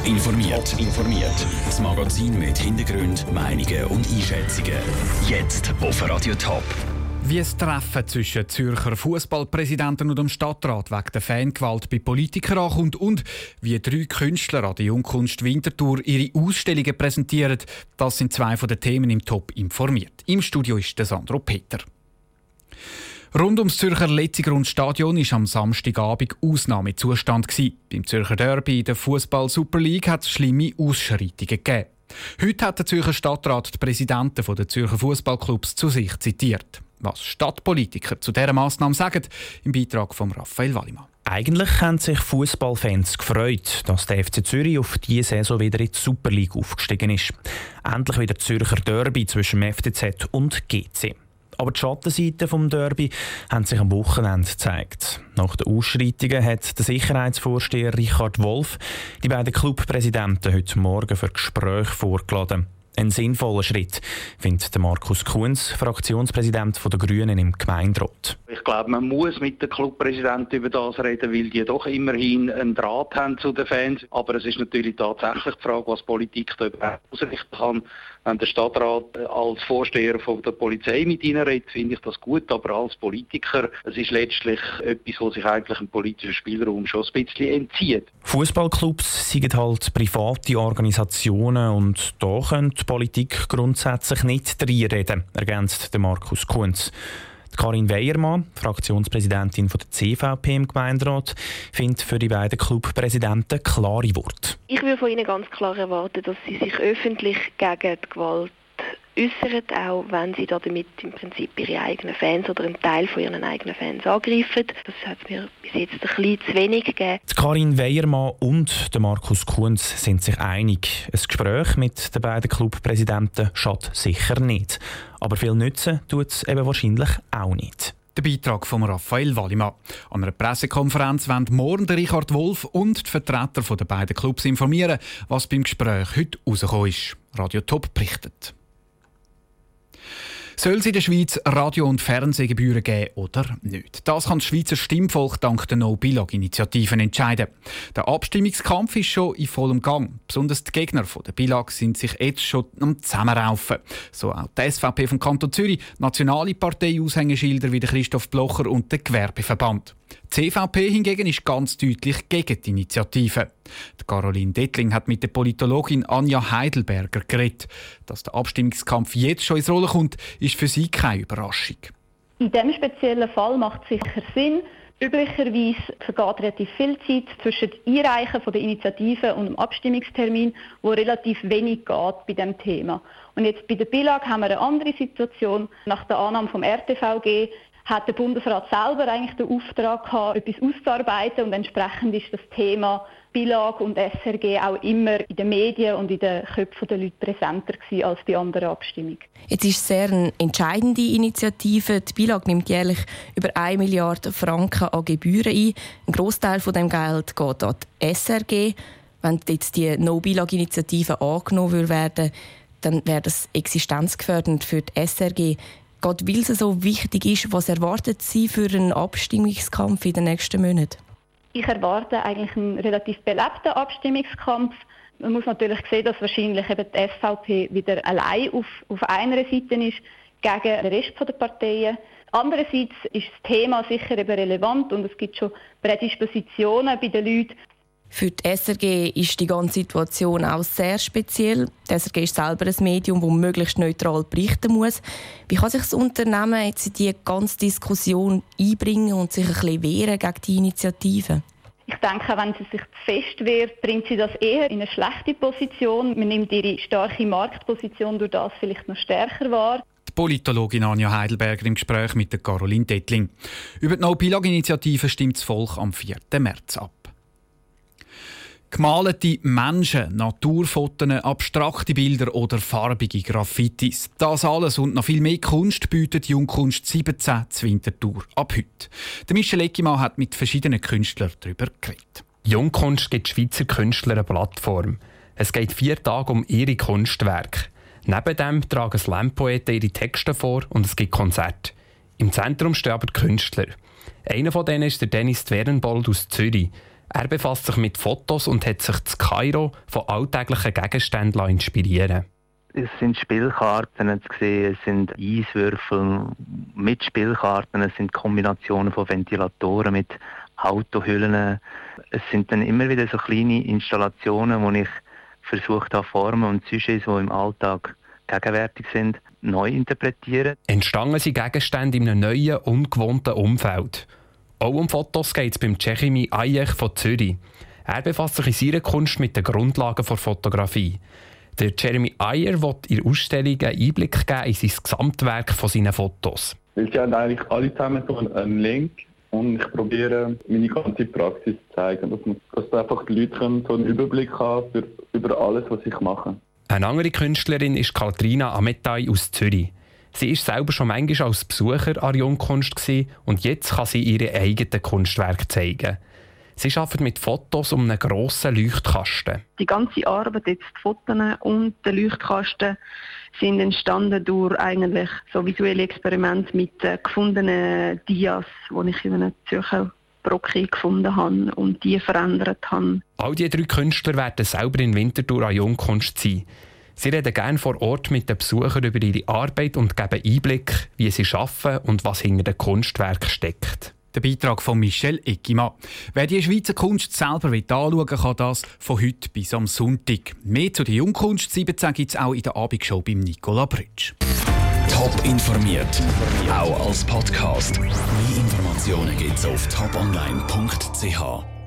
Top informiert. informiert. Das Magazin mit Hintergrund, Meinungen und Einschätzungen. Jetzt auf Radio Top. Wie es Treffen zwischen Zürcher Fußballpräsidenten und dem Stadtrat wegen der Fangewalt bei Politikern ankommt und wie drei Künstler an der Jungkunst Winterthur ihre Ausstellungen präsentieren, das sind zwei von den Themen im Top informiert. Im Studio ist der Sandro Peter. Rund ums Zürcher Letzigrundstadion war am Samstagabend Ausnahmezustand. Beim Zürcher Derby in der Fußball Super League hat es schlimme Ausschreitungen gegeben. Heute hat der Zürcher Stadtrat die Präsidenten der Zürcher Fußballclubs zu sich zitiert. Was Stadtpolitiker zu dieser Massnahme sagen, im Beitrag von Raphael Wallimann. Eigentlich haben sich Fußballfans gefreut, dass der FC Zürich auf diese Saison wieder in die Super League aufgestiegen ist. Endlich wieder Zürcher Derby zwischen FCZ und GC. Aber die Schattenseiten des Derby haben sich am Wochenende gezeigt. Nach den Ausschreitungen hat der Sicherheitsvorsteher Richard Wolf die beiden Clubpräsidenten heute Morgen für Gespräche vorgeladen. Ein sinnvoller Schritt, findet Markus Kuhns, Fraktionspräsident der Grünen im Gemeinderat. Ich glaube, man muss mit den Clubpräsidenten über das reden, weil die doch immerhin einen Draht haben zu den Fans. Aber es ist natürlich tatsächlich die Frage, was Politik da überhaupt ausrichten kann. Wenn der Stadtrat als Vorsteher von der Polizei mit ihnen redet, finde ich das gut. Aber als Politiker, es ist letztlich etwas, was sich eigentlich im politischen Spielraum schon ein bisschen entzieht. Fußballclubs sind halt private Organisationen und da können die Politik grundsätzlich nicht reinreden, ergänzt Markus Kunz. Karin Weiermann, Fraktionspräsidentin der CVP im Gemeinderat, findet für die beiden Clubpräsidenten klare Worte. Ich würde von ihnen ganz klar erwarten, dass sie sich öffentlich gegen die Gewalt äußern, auch wenn sie damit im Prinzip ihre eigenen Fans oder einen Teil von ihren eigenen Fans angreifen. Das hat es mir bis jetzt ein bisschen zu wenig gegeben. Die Karin Weiermann und der Markus Kunz sind sich einig. Ein Gespräch mit den beiden Clubpräsidenten schadet sicher nicht. Aber viel nützen tut es eben wahrscheinlich auch nicht. Der Beitrag von Raphael Wallimann. An einer Pressekonferenz werden morgen der Richard Wolf und die Vertreter der beiden Clubs informieren, was beim Gespräch heute rausgekommen ist. Radio Top berichtet. Soll es in der Schweiz Radio- und Fernsehgebühren geben oder nicht? Das kann das Schweizer Stimmvolk dank der No-Bilag-Initiativen entscheiden. Der Abstimmungskampf ist schon in vollem Gang. Besonders die Gegner der Bilag sind sich jetzt schon am Zusammenraufen. So auch die SVP vom Kanton Zürich, nationale Partei-Aushängeschilder wie Christoph Blocher und der Gewerbeverband. Die CVP hingegen ist ganz deutlich gegen die Initiative. Die Caroline Dettling hat mit der Politologin Anja Heidelberger geredet. Dass der Abstimmungskampf jetzt schon ins Rollen kommt, ist für sie keine Überraschung. In diesem speziellen Fall macht es sicher Sinn. Üblicherweise vergeht relativ viel Zeit zwischen dem Einreichen der Initiative und dem Abstimmungstermin, wo relativ wenig geht bei dem Thema. Und jetzt bei der BILAG haben wir eine andere Situation. Nach der Annahme vom RTVG hat der Bundesrat selber eigentlich den Auftrag gehabt, etwas auszuarbeiten und entsprechend ist das Thema BILAG und SRG auch immer in den Medien und in den Köpfen der Leute präsenter gewesen als die andere Abstimmung. Jetzt ist es sehr eine entscheidende Initiative. Die BILAG nimmt jährlich über 1 Milliarde Franken an Gebühren ein. Ein Großteil von dem Geld geht an die SRG. Wenn jetzt die No-BILAG-Initiative angenommen werden dann wäre das existenzgefährdend für die SRG. Gerade weil es so wichtig ist, was erwartet Sie für einen Abstimmungskampf in den nächsten Monaten? Ich erwarte eigentlich einen relativ belebten Abstimmungskampf. Man muss natürlich sehen, dass wahrscheinlich eben die SVP wieder allein auf, auf einer Seite ist gegen den Rest der Parteien. Andererseits ist das Thema sicher eben relevant und es gibt schon Prädispositionen bei den Leuten, für die SRG ist die ganze Situation auch sehr speziell. Die SRG ist selber ein Medium, das möglichst neutral berichten muss. Wie kann sich das Unternehmen jetzt in diese ganze Diskussion einbringen und sich ein bisschen wehren gegen die Initiative? Ich denke, wenn sie sich fest wehrt, bringt sie das eher in eine schlechte Position. Man nimmt ihre starke Marktposition durch das vielleicht noch stärker wahr. Die Politologin Anja Heidelberger im Gespräch mit der Caroline Dettling. Über die No-Bilag-Initiative stimmt das Volk am 4. März ab. Gemalte Menschen, Naturfotos, abstrakte Bilder oder farbige Graffitis. Das alles und noch viel mehr Kunst bietet Jungkunst 17 zu Winterthur ab heute. Der Michel Eckimann hat mit verschiedenen Künstlern darüber geredet. Jungkunst gibt Schweizer Künstler eine Plattform. Es geht vier Tage um ihre Kunstwerke. Neben dem tragen Slam-Poeten ihre Texte vor und es gibt Konzerte. Im Zentrum stehen aber die Künstler. Einer von denen ist der Dennis Twerenbold aus Zürich. Er befasst sich mit Fotos und hat sich zu Kairo von alltäglichen Gegenständen inspirieren es sind Spielkarten zu sehen, es sind Eiswürfel mit Spielkarten, es sind Kombinationen von Ventilatoren mit Autohüllen. Es sind dann immer wieder so kleine Installationen, wo ich versucht habe, Formen und Sujets, die im Alltag gegenwärtig sind, neu interpretieren. Entstanden sind Gegenstände in einem neuen, ungewohnten Umfeld. Auch um Fotos geht es beim Cechimi Ayech von Zürich. Er befasst sich in seiner Kunst mit den Grundlagen der Fotografie. Der Jeremy Ayer will in der Ausstellung einen Einblick geben in sein Gesamtwerk von seinen Fotos. Sie haben eigentlich alle zusammen so einen Link und ich probiere meine ganze Praxis zu zeigen, dass, man, dass einfach die Leute so einen Überblick haben für, über alles, was ich mache. Eine andere Künstlerin ist Katrina Ametai aus Zürich. Sie ist selber schon manchmal als Besucher an Jungkunst und jetzt kann sie ihre eigenen Kunstwerke zeigen. Sie arbeitet mit Fotos um einen grossen Leuchtkasten. Die ganze Arbeit, jetzt die Fotos und der Leuchtkasten, sind entstanden durch eigentlich so visuelle Experimente mit äh, gefundenen Dias, die ich in einem Zürcher Brocki gefunden habe und die verändert habe. All diese drei Künstler werden selber in Winterthur an Jungkunst sein. Sie reden gerne vor Ort mit den Besuchern über ihre Arbeit und geben Einblick, wie sie arbeiten und was hinter dem Kunstwerk steckt. Der Beitrag von Michel Eckimann. Wer die Schweizer Kunst selber anschauen will, kann das von heute bis am Sonntag. Mehr zu der Jungkunst 17 gibt es auch in der Abendshow beim Nicola Brütsch. Top informiert, auch als Podcast. Mehr Informationen gibt es auf toponline.ch.